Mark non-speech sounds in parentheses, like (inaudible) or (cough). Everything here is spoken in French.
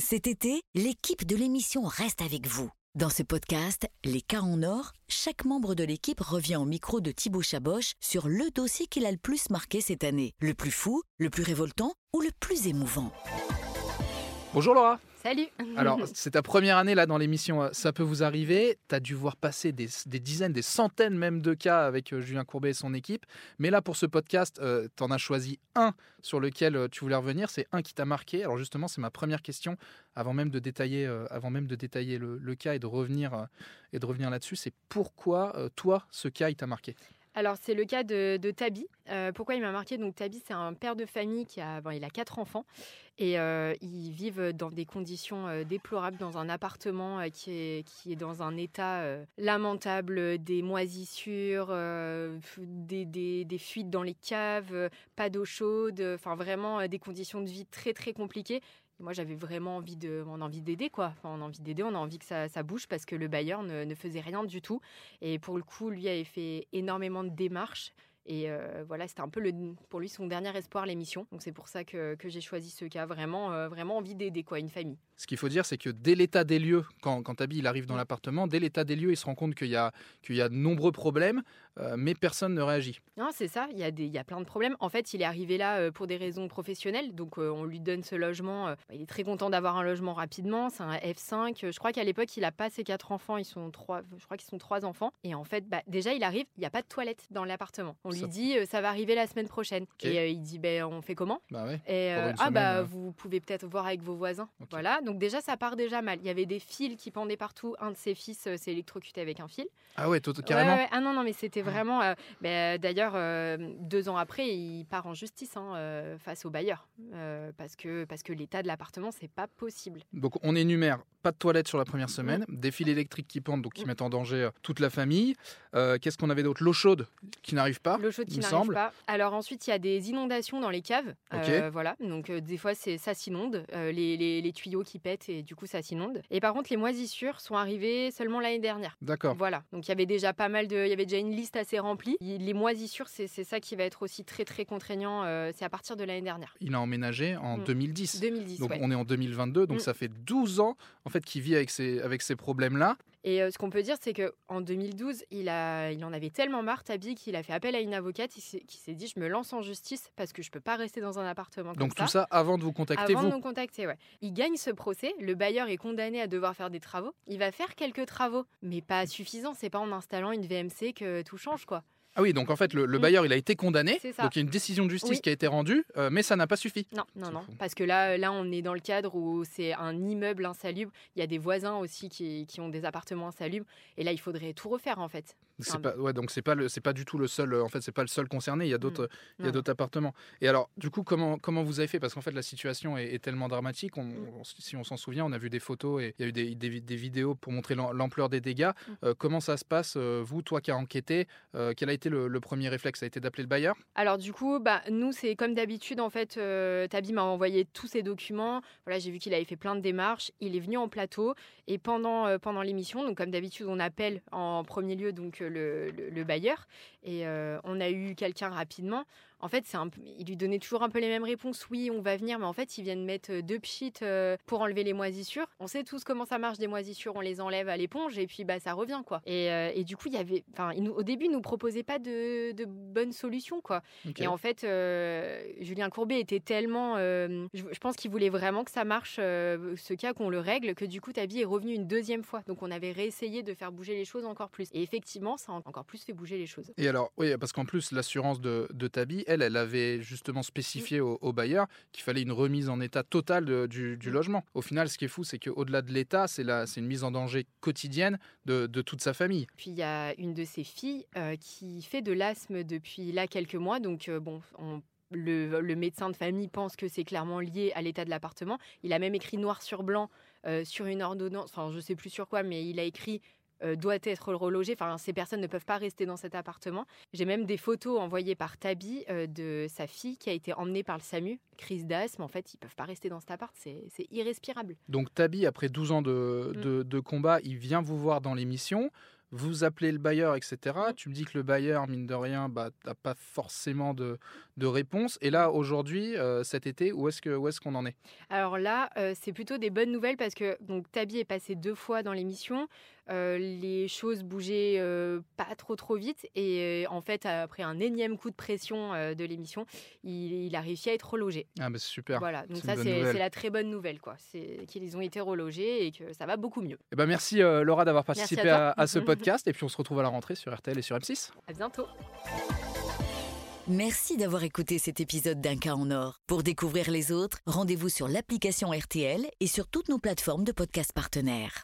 Cet été, l'équipe de l'émission reste avec vous. Dans ce podcast, Les cas en or, chaque membre de l'équipe revient au micro de Thibaut Chaboch sur le dossier qu'il a le plus marqué cette année. Le plus fou, le plus révoltant ou le plus émouvant? Bonjour Laura. Salut Alors, (laughs) c'est ta première année là dans l'émission euh, Ça peut vous arriver. Tu as dû voir passer des, des dizaines, des centaines même de cas avec euh, Julien Courbet et son équipe. Mais là, pour ce podcast, tu en as choisi un sur lequel euh, tu voulais revenir. C'est un qui t'a marqué. Alors justement, c'est ma première question avant même de détailler, euh, avant même de détailler le, le cas et de revenir, euh, et de revenir là-dessus. C'est pourquoi, euh, toi, ce cas, il t'a marqué? Alors c'est le cas de, Tabi. Euh, pourquoi il m'a marqué? Donc Tabi, c'est un père de famille qui a, bon, il a quatre enfants et euh, ils vivent dans des conditions euh, déplorables dans un appartement qui, est, qui est dans un état lamentable, des moisissures, des, des- fuites dans les caves, pas d'eau chaude, enfin vraiment des conditions de vie très très compliquées. Et Moi, j'avais vraiment envie de, on a envie d'aider, quoi. Enfin, on a envie d'aider, on a envie que ça, ça bouge parce que le bailleur ne, ne faisait rien du tout. Et pour le coup, lui avait fait énormément de démarches. Et euh, voilà, c'était un peu le, pour lui son dernier espoir, l'émission. Donc c'est pour ça que, que j'ai choisi ce cas. Vraiment, euh, vraiment envie d'aider, quoi, une famille. Ce qu'il faut dire, c'est que dès l'état des lieux, quand, quand Tabi il arrive dans Mm. l'appartement, dès l'état des lieux, il se rend compte qu'il y, a- qu'il y a de nombreux problèmes, euh, mais personne ne réagit. Non, c'est ça, il y, a des, il y a plein de problèmes. En fait, il est arrivé là euh, pour des raisons professionnelles, donc euh, on lui donne ce logement. euh, il est très content d'avoir un logement rapidement, c'est un F5. Je crois qu'à l'époque, il n'a pas ses quatre enfants, ils sont trois, je crois qu'ils sont trois enfants. Et en fait, bah, déjà, il arrive, il n'y a pas de toilette dans l'appartement. On Ça- lui dit, ça va arriver la semaine prochaine. Et euh, il dit, ben, on fait comment? Bah ouais. et euh, ah semaine, bah vous pouvez peut-être voir avec vos voisins. Voilà, donc déjà ça part déjà mal. Il y avait des fils qui pendaient partout. Un de ses fils s'est électrocuté avec un fil. Ah ouais, tout- carrément? ouais, ouais. Ah non non mais c'était vraiment. euh, ben, D'ailleurs euh, deux ans après il part en justice hein, euh, face au bailleur euh, parce que parce que l'état de l'appartement c'est pas possible. Donc on énumère pas de toilette sur la première semaine, des fils électriques qui pendent, donc qui Mm. mettent en danger euh, toute la famille. Euh, Qu'est-ce qu'on avait d'autre? L'eau chaude qui n'arrive pas. L'eau chaude qui n'arrive pas. Alors ensuite, il y a des inondations dans les caves. Euh, voilà, donc euh, des fois, c'est ça s'inonde, euh, les, les- les tuyaux qui pètent et du coup, ça s'inonde. Et par contre, les moisissures sont arrivées seulement l'année dernière. D'accord. Voilà, donc il y avait déjà pas mal de, il y avait déjà une liste assez remplie. Les moisissures, c'est c'est ça qui va être aussi très très contraignant. euh, c'est à partir de l'année dernière, Il a emménagé en Mm. 2010. 2010. Donc ouais. on est en 2022, donc Mm. ça fait 12 ans en fait qu'il vit avec ces, avec ces problèmes-là. Et euh, ce qu'on peut dire, c'est que en 2012, il, a, il en avait tellement marre, Tabi, qu'il a fait appel à une avocate qui s'est dit Je me lance en justice parce que je peux pas rester dans un appartement comme Donc ça. tout ça avant de vous contacter, Avant vous. de nous contacter, ouais. Il gagne ce procès, le bailleur est condamné à devoir faire des travaux. Il va faire quelques travaux, mais pas suffisant. C'est pas en installant une VMC que tout change, quoi. Ah oui, donc en fait le, le Mm. bailleur il a été condamné, donc il y a une décision de justice Oui. qui a été rendue, euh, mais ça n'a pas suffi. Non, non, non. fou. Parce que là, là, on est dans le cadre où c'est un immeuble insalubre. Il y a des voisins aussi qui, qui ont des appartements insalubres. Et là, il faudrait tout refaire, en fait. Enfin, pas, ouais, donc c'est pas le, pas du tout le seul. euh, En fait, c'est pas le seul concerné. Il y a d'autres, Mm. Appartements. Et alors, du coup, comment, comment vous avez fait? Parce qu'en fait, la situation est, est tellement dramatique. On, Mm. on- si on s'en souvient, on a vu des photos et il y a eu des, des vi- des vidéos pour montrer l'am- l'ampleur des dégâts. Mm. Euh, comment ça se passe Vous, toi qui as enquêté, euh, a été le, premier réflexe a été d'appeler le bailleur Alors du coup, bah, nous, c'est comme d'habitude, en fait, euh, Tabi m'a envoyé tous ses documents. Voilà, j'ai vu qu'il avait fait plein de démarches. Il est venu en plateau et pendant, euh, pendant l'émission, donc comme d'habitude, on appelle en premier lieu donc euh, le, le- le bailleur et euh, on a eu quelqu'un rapidement. En fait, c'est un il lui donnait toujours un peu les mêmes réponses. Oui, on va venir, mais en fait, ils viennent mettre euh, deux pchits euh, pour enlever les moisissures. On sait tous comment ça marche des moisissures. On les enlève à l'éponge et puis bah ça revient quoi. Et, euh, et du coup, il y avait, enfin, au début, il nous proposait pas de, de bonnes solutions quoi. Et en fait, euh, Julien Courbet était tellement. euh, je, je pense qu'il voulait vraiment que ça marche, euh, ce cas, qu'on le règle, que du coup, Tabi est revenu une deuxième fois. Donc, on avait réessayé de faire bouger les choses encore plus. Et effectivement, ça a encore plus fait bouger les choses. Et alors, oui, parce qu'en plus, l'assurance de, de Tabi, elle, elle avait justement spécifié au, au bailleur qu'il fallait une remise en état totale de- du, du Mm. logement. Au final, ce qui est fou, c'est qu'au-delà de l'état, c'est une mise en danger quotidienne de, de toute sa famille. Puis, il y a une de ses filles euh, qui fait de l'asthme depuis là quelques mois. Donc, euh, bon, on le, le médecin de famille pense que c'est clairement lié à l'état de l'appartement. Il a même écrit noir sur blanc euh, sur une ordonnance, enfin je sais plus sur quoi, mais il a écrit euh, doit être relogé. Enfin, ces personnes ne peuvent pas rester dans cet appartement. J'ai même des photos envoyées par Tabi euh, de sa fille qui a été emmenée par le SAMU, crise d'asthme. En fait, ils peuvent pas rester dans cet appart, c'est irrespirable. Donc Tabi, après 12 ans de, Mm. de- de combat, il vient vous voir dans l'émission. vous appelez le bailleur, etc. Tu me dis que le bailleur, mine de rien, bah, n'a pas forcément de, de réponse. Et là, aujourd'hui, euh, cet été, où est-ce qu'on est qu'on en est? Alors là, euh, c'est plutôt des bonnes nouvelles parce que donc Tabi est passé deux fois dans l'émission. Euh, les choses bougeaient pas trop trop vite et en fait après un énième coup de pression de l'émission il, a réussi à être relogé. Ah bah c'est super. Voilà donc ça c'est la très bonne nouvelle quoi, c'est qu'ils ont été relogés et que ça va beaucoup mieux. Et eh ben merci Laura d'avoir participé à, à, ce (laughs) podcast et puis on se retrouve à la rentrée sur RTL et sur M6. À bientôt. Merci d'avoir écouté cet épisode d'Un cas en or. Pour découvrir les autres, rendez-vous sur l'application RTL et sur toutes nos plateformes de podcasts partenaires.